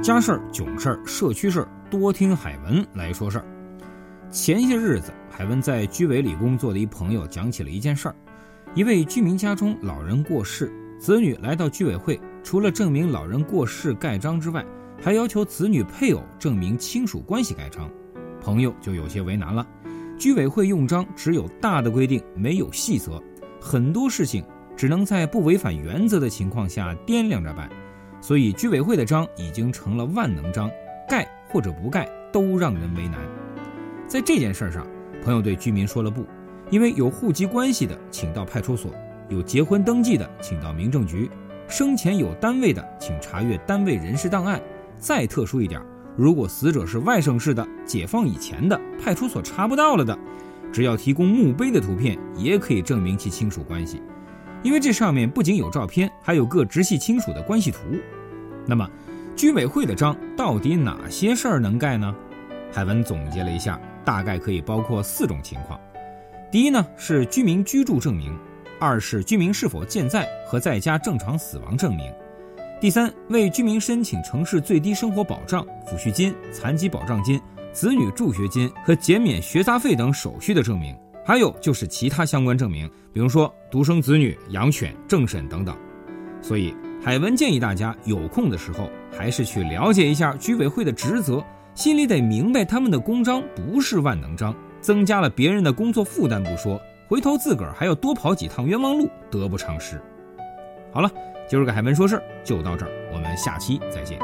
家事儿、囧事儿、社区事儿，多听海文来说事儿。前些日子，海文在居委里工作的一朋友讲起了一件事儿：一位居民家中老人过世，子女来到居委会，除了证明老人过世盖章之外，还要求子女配偶证明亲属关系盖章。朋友就有些为难了，居委会用章只有大的规定，没有细则，很多事情只能在不违反原则的情况下掂量着办。所以，居委会的章已经成了万能章，盖或者不盖都让人为难。在这件事上，朋友对居民说了不，因为有户籍关系的，请到派出所；有结婚登记的，请到民政局；生前有单位的，请查阅单位人事档案。再特殊一点，如果死者是外省市的、解放以前的，派出所查不到了的，只要提供墓碑的图片，也可以证明其亲属关系。因为这上面不仅有照片，还有各直系亲属的关系图。那么，居委会的章到底哪些事儿能盖呢？海文总结了一下，大概可以包括四种情况：第一呢是居民居住证明；二是居民是否健在和在家正常死亡证明；第三，为居民申请城市最低生活保障、抚恤金、残疾保障金、子女助学金和减免学杂费等手续的证明。还有就是其他相关证明，比如说独生子女、养犬、政审等等。所以，海文建议大家有空的时候，还是去了解一下居委会的职责，心里得明白他们的公章不是万能章，增加了别人的工作负担不说，回头自个儿还要多跑几趟冤枉路，得不偿失。好了，今儿个海文说事儿就到这儿，我们下期再见。